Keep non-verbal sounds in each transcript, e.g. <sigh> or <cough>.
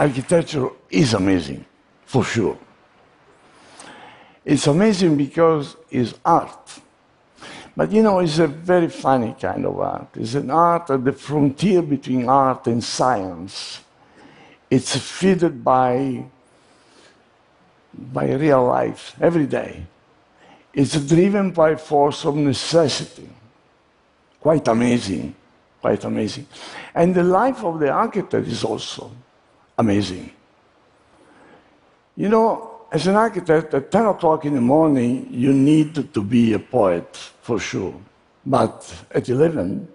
architecture is amazing, for sure. It's amazing because it's art. But you know, it's a very funny kind of art. It's an art at the frontier between art and science. It's fed by, by real life every day. It's driven by force of necessity. Quite amazing, quite amazing. And the life of the architect is also amazing. You know, as an architect, at 10 o'clock in the morning, you need to be a poet, for sure. But at 11,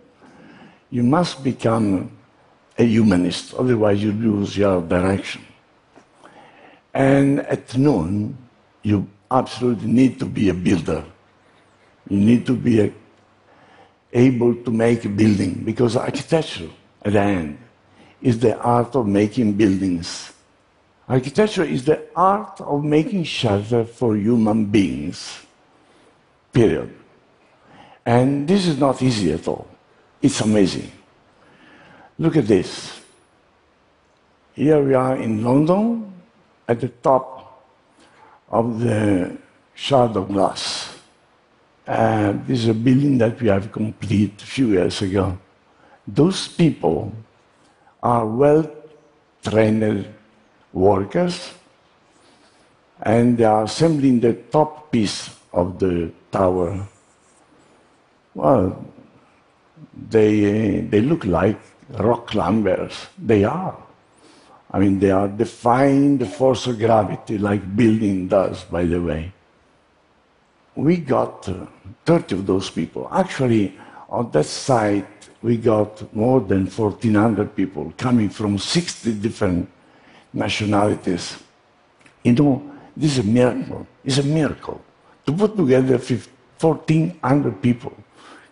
you must become a humanist, otherwise, you lose your direction. And at noon, you absolutely need to be a builder. You need to be a, able to make a building, because architecture, at the end, is the art of making buildings Architecture is the art of making shelter for human beings. Period. And this is not easy at all. It's amazing. Look at this. Here we are in London at the top of the Shard of Glass. And this is a building that we have completed a few years ago. Those people are well trained workers, and they are assembling the top piece of the tower. Well, they, they look like rock climbers. They are. I mean, they are defying the force of gravity like building does, by the way. We got uh, 30 of those people. Actually, on that site, we got more than 1,400 people coming from 60 different nationalities. You know, this is a miracle. It's a miracle. To put together 1,400 people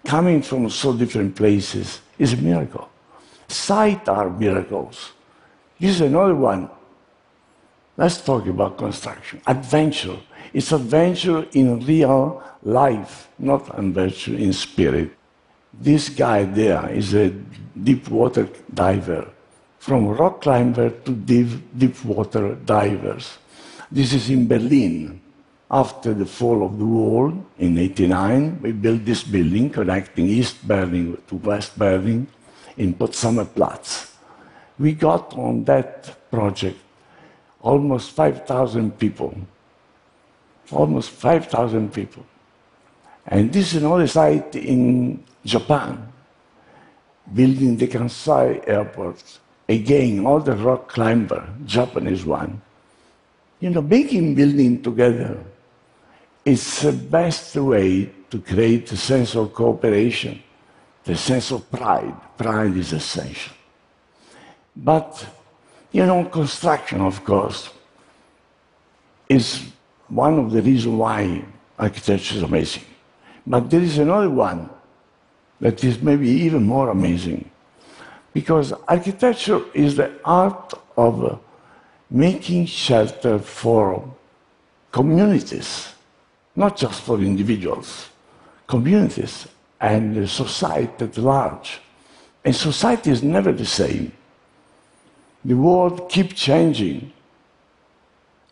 coming from so different places is a miracle. Site are miracles. This is another one. Let's talk about construction. Adventure. It's adventure in real life, not adventure in spirit. This guy there is a deep water diver from rock climber to deep, deep water divers. This is in Berlin. After the fall of the wall in 89, we built this building connecting East Berlin to West Berlin in Potsdamer Platz. We got on that project almost 5,000 people. Almost 5,000 people. And this is another site in Japan, building the Kansai airport again, all the rock climber, Japanese one, you know, making building together is the best way to create a sense of cooperation, the sense of pride. Pride is essential. But, you know, construction, of course, is one of the reasons why architecture is amazing. But there is another one that is maybe even more amazing. Because architecture is the art of making shelter for communities, not just for individuals, communities and society at large. And society is never the same. The world keeps changing.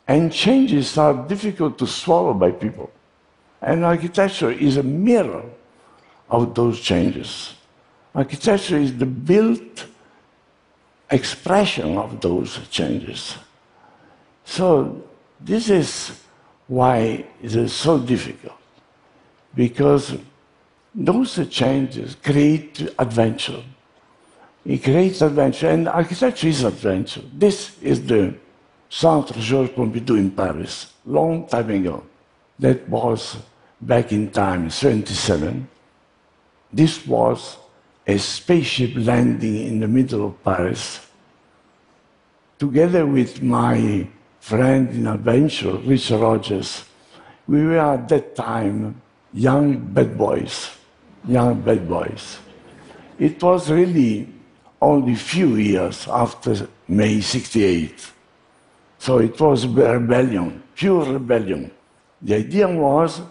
And changes are difficult to swallow by people. And architecture is a mirror of those changes. Architecture is the built expression of those changes. So this is why it is so difficult, because those changes create adventure. It creates adventure, and architecture is adventure. This is the Centre Georges Pompidou in Paris, long time ago. That was back in time, 77. This was a spaceship landing in the middle of Paris, together with my friend in adventure, Richard Rogers. We were at that time young bad boys, young bad boys. It was really only a few years after May 68. So it was rebellion, pure rebellion. The idea was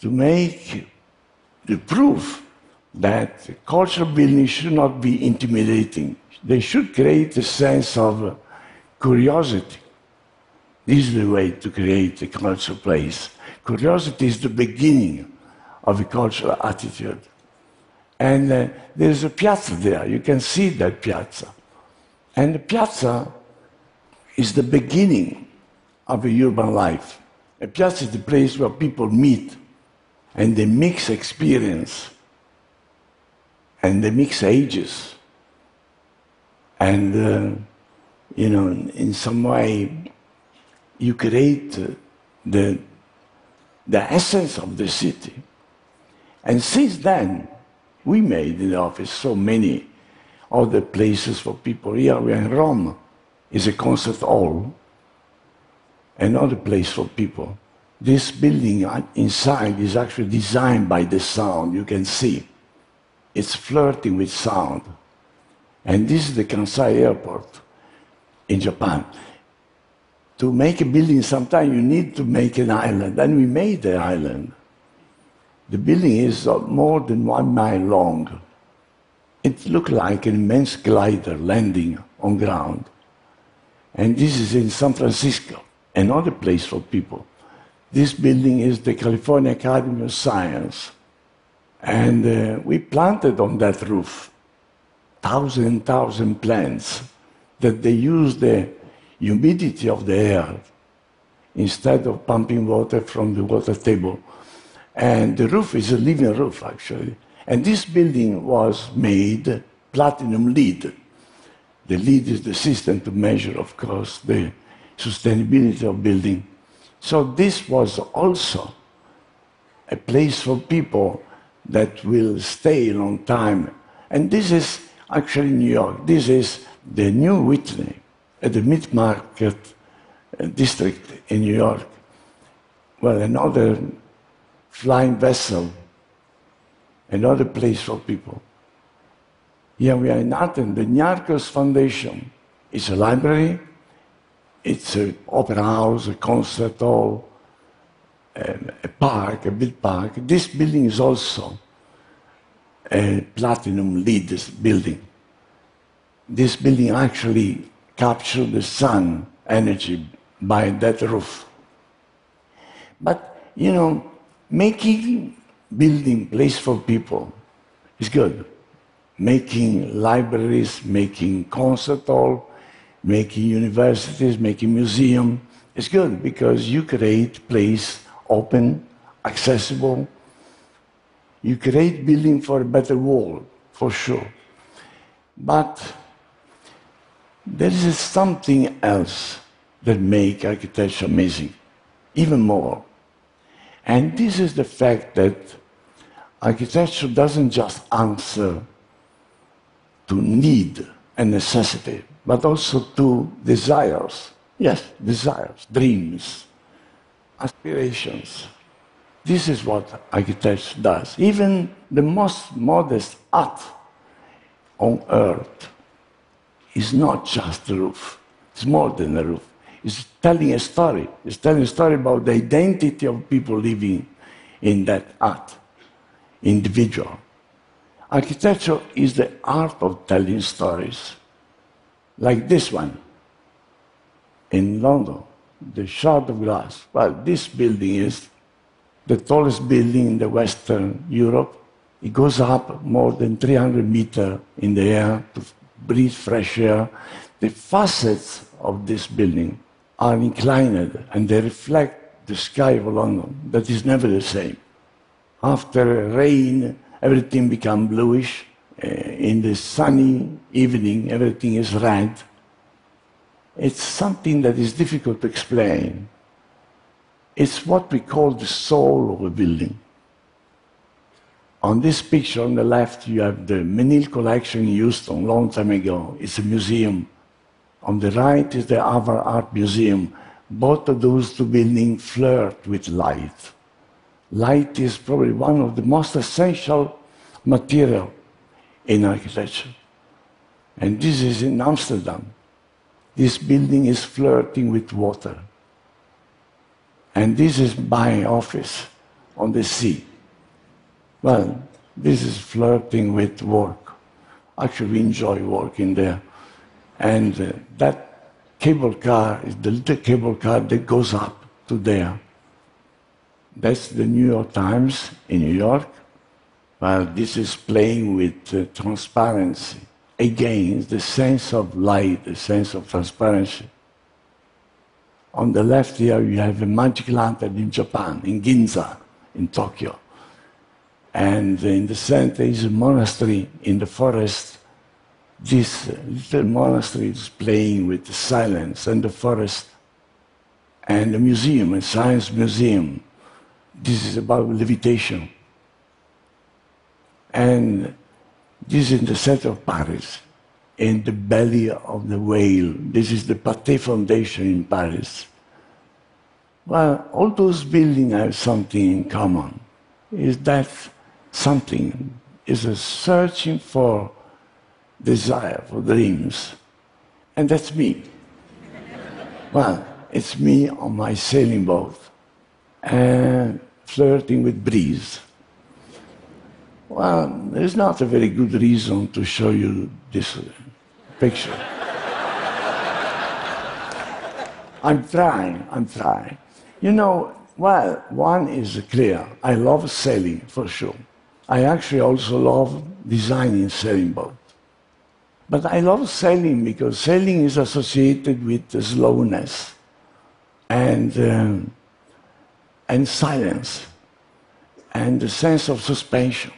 to make the proof that cultural building should not be intimidating. They should create a sense of curiosity. This is the way to create a cultural place. Curiosity is the beginning of a cultural attitude. And uh, there's a piazza there. You can see that piazza. And the piazza is the beginning of a urban life. A piazza is the place where people meet and they mix experience and they mix ages. And, uh, you know, in some way, you create uh, the, the essence of the city. And since then, we made in the office so many other places for people. Here we are in Rome, is a concert hall, another place for people. This building inside is actually designed by the sound, you can see. It's flirting with sound. And this is the Kansai airport in Japan. To make a building, sometimes you need to make an island, and we made the island. The building is more than one mile long. It looked like an immense glider landing on ground. And this is in San Francisco, another place for people. This building is the California Academy of Science. And uh, we planted on that roof thousand, thousand plants that they use the humidity of the air instead of pumping water from the water table. And the roof is a living roof, actually. And this building was made platinum LEED. The LEED is the system to measure, of course, the sustainability of building. So this was also a place for people that will stay a long time. And this is actually New York. This is the new Whitney at the Mid Market uh, district in New York. Well, another flying vessel, another place for people. Here we are in Athens. The Niarchos Foundation is a library, it's an opera house, a concert hall, a park, a big park. This building is also a platinum LEED building. This building actually captured the sun energy by that roof. But, you know, making building place for people is good. Making libraries, making concert hall, making universities, making museum is good because you create place open, accessible. You create building for a better world, for sure. But there is something else that make architecture amazing, even more. And this is the fact that architecture doesn't just answer to need and necessity, but also to desires. Yes, desires, dreams, aspirations. This is what architecture does. Even the most modest art on earth is not just a roof, it's more than a roof. It's telling a story. It's telling a story about the identity of people living in that art, individual. Architecture is the art of telling stories, like this one in London the Shard of Glass. Well, this building is the tallest building in the Western Europe. It goes up more than 300 meters in the air to breathe fresh air. The facets of this building are inclined and they reflect the sky of London that is never the same. After rain, everything becomes bluish. Uh, in the sunny evening, everything is red. It's something that is difficult to explain. It's what we call the soul of a building. On this picture on the left, you have the Menil collection in Houston, long time ago. It's a museum. On the right is the Harvard Art Museum. Both of those two buildings flirt with light. Light is probably one of the most essential material in architecture. And this is in Amsterdam. This building is flirting with water. And this is my office on the sea. Well, this is flirting with work. Actually, we enjoy working there. And uh, that cable car is the little cable car that goes up to there. That's the New York Times in New York. Well, this is playing with uh, transparency. Again, the sense of light, the sense of transparency. On the left here, you have a magic lantern in Japan, in Ginza, in Tokyo. And in the center is a monastery in the forest. This little monastery is playing with the silence and the forest. And a museum, a science museum. This is about levitation. And this is in the center of Paris, in the belly of the whale. This is the Pathé Foundation in Paris. Well, all those buildings have something in common. Is that something is a searching for desire, for dreams. And that's me. well, it's me on my sailing boat and flirting with breeze. Well, there's not a very good reason to show you this picture. I'm trying, I'm trying. You know, well, one is clear. I love sailing for sure. I actually also love designing sailing boats. But I love sailing because sailing is associated with slowness and, um, and silence and the sense of suspension.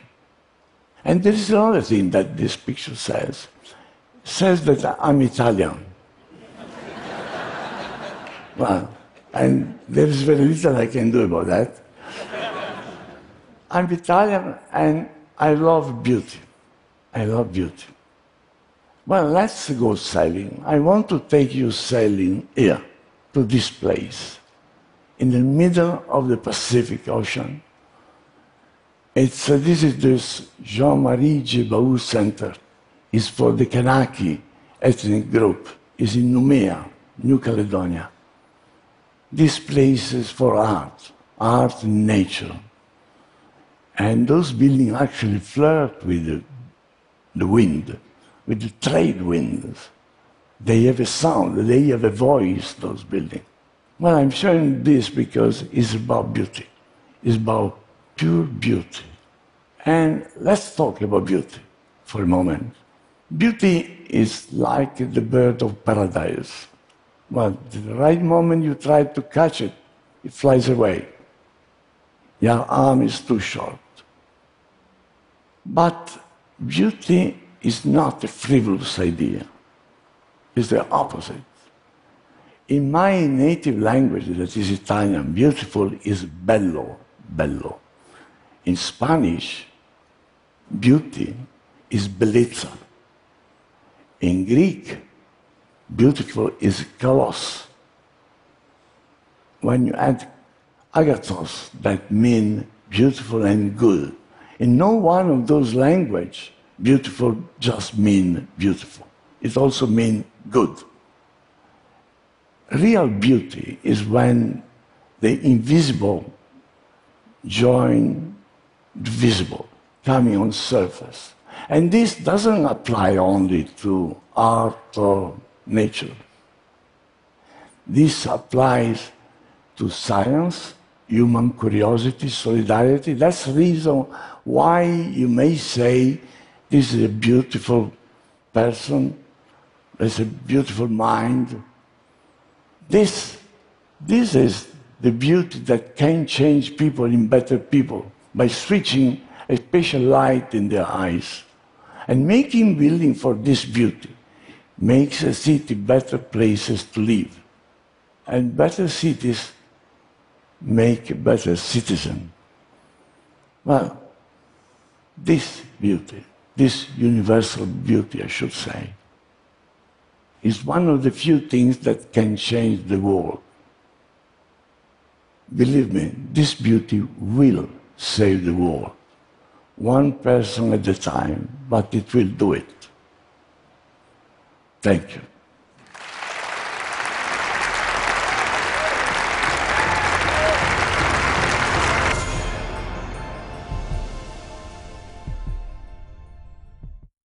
And there is another thing that this picture says. It says that I'm Italian. <laughs> well, and there is very little I can do about that. I'm Italian and I love beauty. I love beauty. Well, let's go sailing. I want to take you sailing here to this place in the middle of the Pacific Ocean it's, uh, this is the Jean-Marie Tjibaou Center. It's for the Kanaki ethnic group. It's in Noumea, New Caledonia. This place is for art, art and nature. And those buildings actually flirt with the, the wind, with the trade winds. They have a sound, they have a voice, those buildings. Well, I'm showing this because it's about beauty. It's about pure beauty. And let's talk about beauty for a moment. Beauty is like the bird of paradise. But the right moment you try to catch it, it flies away. Your arm is too short. But beauty is not a frivolous idea. It's the opposite. In my native language, that is Italian, beautiful is bello, bello. In Spanish, beauty is bellezza. In Greek, beautiful is kalos. When you add agathos, that means beautiful and good. In no one of those languages, beautiful just mean beautiful. It also means good. Real beauty is when the invisible join visible coming on surface. And this doesn't apply only to art or nature. This applies to science, human curiosity, solidarity. That's the reason why you may say this is a beautiful person, there's a beautiful mind. This, this is the beauty that can change people in better people by switching a special light in their eyes. And making building for this beauty makes a city better places to live. And better cities make a better citizen. Well, this beauty, this universal beauty, I should say, is one of the few things that can change the world. Believe me, this beauty will save the world one person at a time, but it will do it. Thank you.